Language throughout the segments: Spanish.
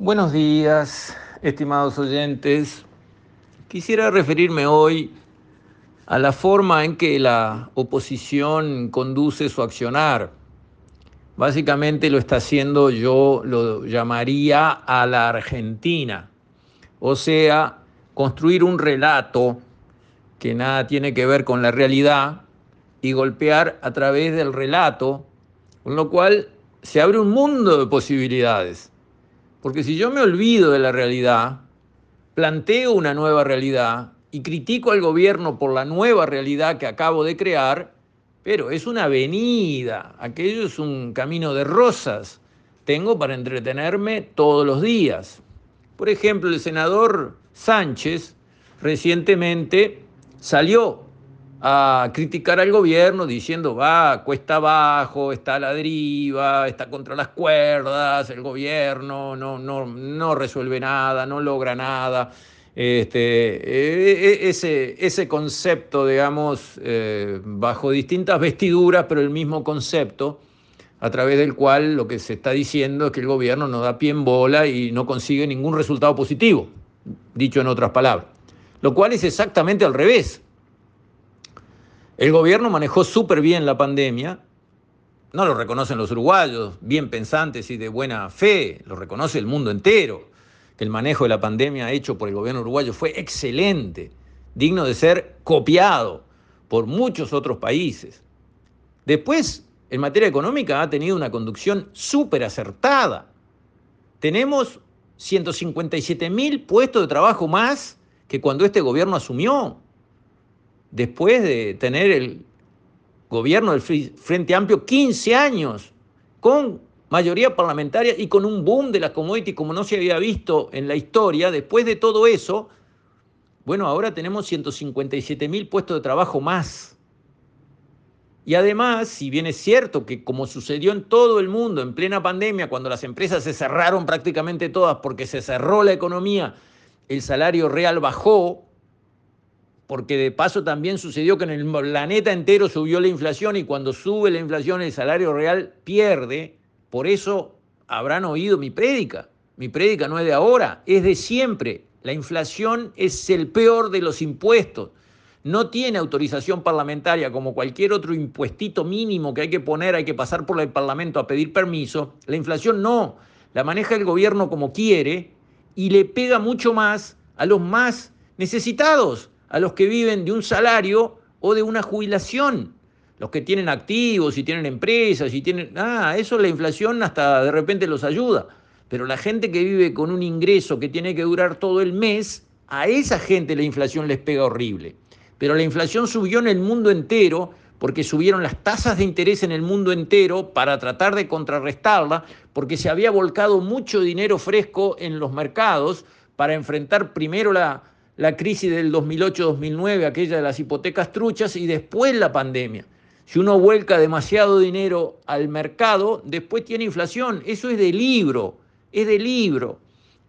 Buenos días, estimados oyentes. Quisiera referirme hoy a la forma en que la oposición conduce su accionar. Básicamente lo está haciendo, yo lo llamaría a la Argentina, o sea, construir un relato que nada tiene que ver con la realidad y golpear a través del relato, con lo cual se abre un mundo de posibilidades. Porque si yo me olvido de la realidad, planteo una nueva realidad y critico al gobierno por la nueva realidad que acabo de crear, pero es una avenida, aquello es un camino de rosas. Tengo para entretenerme todos los días. Por ejemplo, el senador Sánchez recientemente salió a criticar al gobierno diciendo, va, cuesta abajo, está a la deriva, está contra las cuerdas, el gobierno no, no, no resuelve nada, no logra nada. Este, e, e, ese, ese concepto, digamos, eh, bajo distintas vestiduras, pero el mismo concepto, a través del cual lo que se está diciendo es que el gobierno no da pie en bola y no consigue ningún resultado positivo, dicho en otras palabras. Lo cual es exactamente al revés. El gobierno manejó súper bien la pandemia, no lo reconocen los uruguayos, bien pensantes y de buena fe, lo reconoce el mundo entero, que el manejo de la pandemia hecho por el gobierno uruguayo fue excelente, digno de ser copiado por muchos otros países. Después, en materia económica, ha tenido una conducción súper acertada. Tenemos 157 mil puestos de trabajo más que cuando este gobierno asumió después de tener el gobierno del Frente Amplio 15 años con mayoría parlamentaria y con un boom de la commodity como no se había visto en la historia, después de todo eso, bueno, ahora tenemos 157 mil puestos de trabajo más. Y además, si bien es cierto que como sucedió en todo el mundo en plena pandemia, cuando las empresas se cerraron prácticamente todas porque se cerró la economía, el salario real bajó, porque de paso también sucedió que en el planeta entero subió la inflación y cuando sube la inflación el salario real pierde. Por eso habrán oído mi prédica. Mi prédica no es de ahora, es de siempre. La inflación es el peor de los impuestos. No tiene autorización parlamentaria como cualquier otro impuestito mínimo que hay que poner, hay que pasar por el Parlamento a pedir permiso. La inflación no, la maneja el gobierno como quiere y le pega mucho más a los más necesitados a los que viven de un salario o de una jubilación. Los que tienen activos y tienen empresas y tienen... Ah, eso la inflación hasta de repente los ayuda. Pero la gente que vive con un ingreso que tiene que durar todo el mes, a esa gente la inflación les pega horrible. Pero la inflación subió en el mundo entero porque subieron las tasas de interés en el mundo entero para tratar de contrarrestarla, porque se había volcado mucho dinero fresco en los mercados para enfrentar primero la, la crisis del 2008-2009, aquella de las hipotecas truchas, y después la pandemia. Si uno vuelca demasiado dinero al mercado, después tiene inflación. Eso es de libro, es de libro.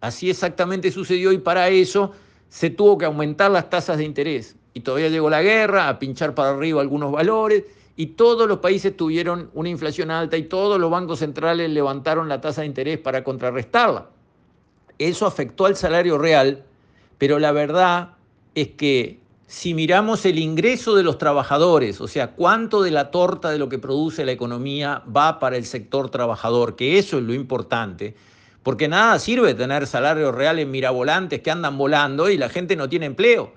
Así exactamente sucedió y para eso se tuvo que aumentar las tasas de interés. Y todavía llegó la guerra, a pinchar para arriba algunos valores, y todos los países tuvieron una inflación alta y todos los bancos centrales levantaron la tasa de interés para contrarrestarla. Eso afectó al salario real pero la verdad es que si miramos el ingreso de los trabajadores, o sea, cuánto de la torta de lo que produce la economía va para el sector trabajador, que eso es lo importante, porque nada sirve tener salarios reales mirabolantes que andan volando y la gente no tiene empleo.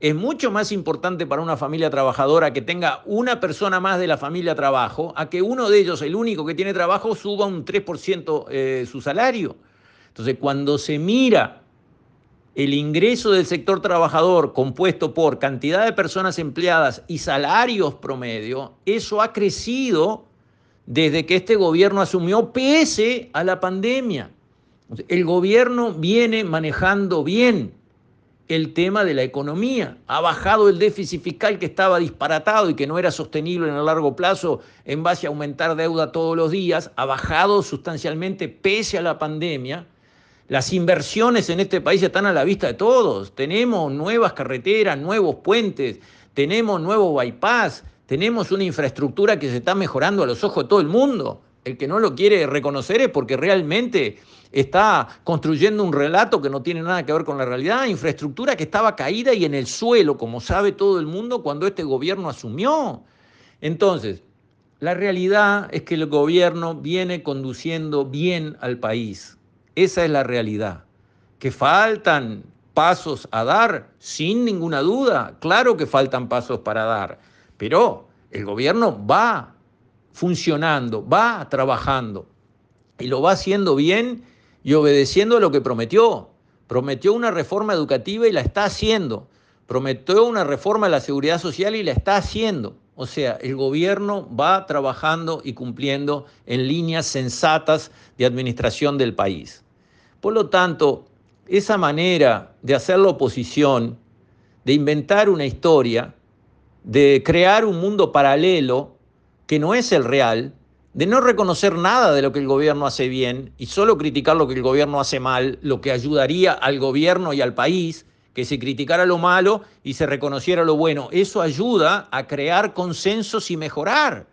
Es mucho más importante para una familia trabajadora que tenga una persona más de la familia trabajo a que uno de ellos, el único que tiene trabajo, suba un 3% eh, su salario. Entonces, cuando se mira el ingreso del sector trabajador compuesto por cantidad de personas empleadas y salarios promedio, eso ha crecido desde que este gobierno asumió pese a la pandemia. El gobierno viene manejando bien el tema de la economía. Ha bajado el déficit fiscal que estaba disparatado y que no era sostenible en el largo plazo en base a aumentar deuda todos los días. Ha bajado sustancialmente pese a la pandemia las inversiones en este país están a la vista de todos. Tenemos nuevas carreteras, nuevos puentes, tenemos nuevo bypass, tenemos una infraestructura que se está mejorando a los ojos de todo el mundo. El que no lo quiere reconocer es porque realmente está construyendo un relato que no tiene nada que ver con la realidad, infraestructura que estaba caída y en el suelo, como sabe todo el mundo, cuando este gobierno asumió. Entonces, la realidad es que el gobierno viene conduciendo bien al país. Esa es la realidad. Que faltan pasos a dar, sin ninguna duda. Claro que faltan pasos para dar, pero el gobierno va funcionando, va trabajando y lo va haciendo bien y obedeciendo lo que prometió. Prometió una reforma educativa y la está haciendo. Prometió una reforma de la seguridad social y la está haciendo. O sea, el gobierno va trabajando y cumpliendo en líneas sensatas de administración del país. Por lo tanto, esa manera de hacer la oposición, de inventar una historia, de crear un mundo paralelo que no es el real, de no reconocer nada de lo que el gobierno hace bien y solo criticar lo que el gobierno hace mal, lo que ayudaría al gobierno y al país, que se criticara lo malo y se reconociera lo bueno. Eso ayuda a crear consensos y mejorar,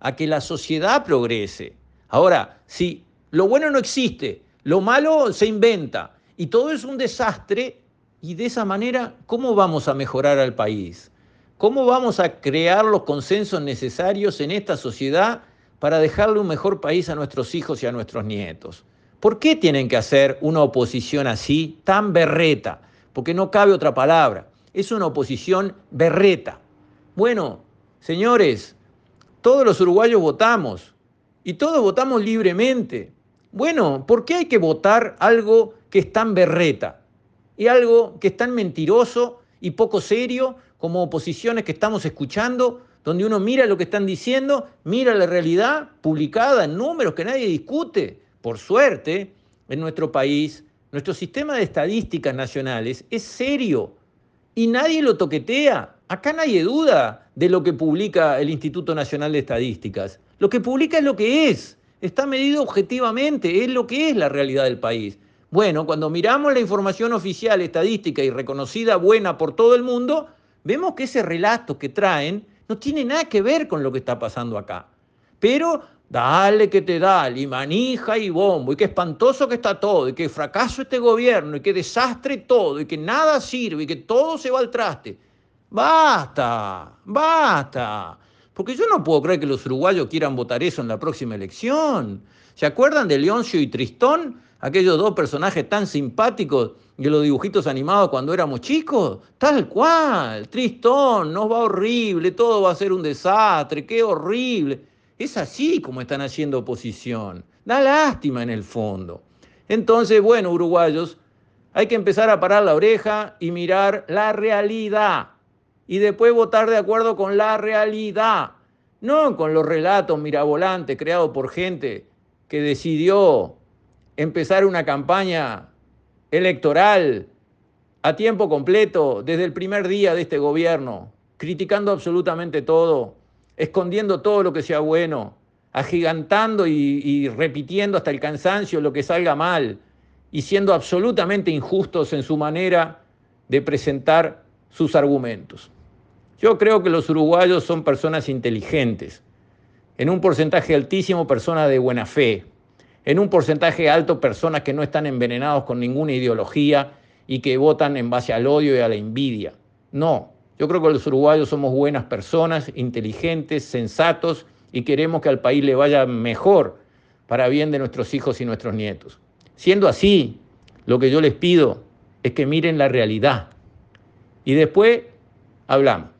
a que la sociedad progrese. Ahora, si lo bueno no existe, lo malo se inventa y todo es un desastre, y de esa manera, ¿cómo vamos a mejorar al país? ¿Cómo vamos a crear los consensos necesarios en esta sociedad para dejarle un mejor país a nuestros hijos y a nuestros nietos. ¿Por qué tienen que hacer una oposición así, tan berreta? Porque no cabe otra palabra. Es una oposición berreta. Bueno, señores, todos los uruguayos votamos y todos votamos libremente. Bueno, ¿por qué hay que votar algo que es tan berreta y algo que es tan mentiroso y poco serio como oposiciones que estamos escuchando donde uno mira lo que están diciendo, mira la realidad publicada en números que nadie discute. Por suerte, en nuestro país, nuestro sistema de estadísticas nacionales es serio y nadie lo toquetea. Acá nadie duda de lo que publica el Instituto Nacional de Estadísticas. Lo que publica es lo que es, está medido objetivamente, es lo que es la realidad del país. Bueno, cuando miramos la información oficial, estadística y reconocida buena por todo el mundo, vemos que ese relato que traen no tiene nada que ver con lo que está pasando acá. Pero dale que te da, y manija y bombo, y qué espantoso que está todo, y qué fracaso este gobierno, y qué desastre todo, y que nada sirve, y que todo se va al traste. Basta, basta. Porque yo no puedo creer que los uruguayos quieran votar eso en la próxima elección. ¿Se acuerdan de Leoncio y Tristón? Aquellos dos personajes tan simpáticos de los dibujitos animados cuando éramos chicos. Tal cual, Tristón, nos va horrible, todo va a ser un desastre, qué horrible. Es así como están haciendo oposición. Da lástima en el fondo. Entonces, bueno, uruguayos, hay que empezar a parar la oreja y mirar la realidad. Y después votar de acuerdo con la realidad. No con los relatos mirabolantes creados por gente que decidió empezar una campaña electoral a tiempo completo desde el primer día de este gobierno, criticando absolutamente todo, escondiendo todo lo que sea bueno, agigantando y, repitiendo hasta el cansancio lo que salga mal y siendo absolutamente injustos en su manera de presentar sus argumentos. Yo creo que los uruguayos son personas inteligentes, en un porcentaje altísimo personas de buena fe, en un porcentaje alto personas que no están envenenados con ninguna ideología y que votan en base al odio y a la envidia. No, yo creo que los uruguayos somos buenas personas, inteligentes, sensatos y queremos que al país le vaya mejor para bien de nuestros hijos y nuestros nietos. Siendo así, lo que yo les pido es que miren la realidad y después hablamos.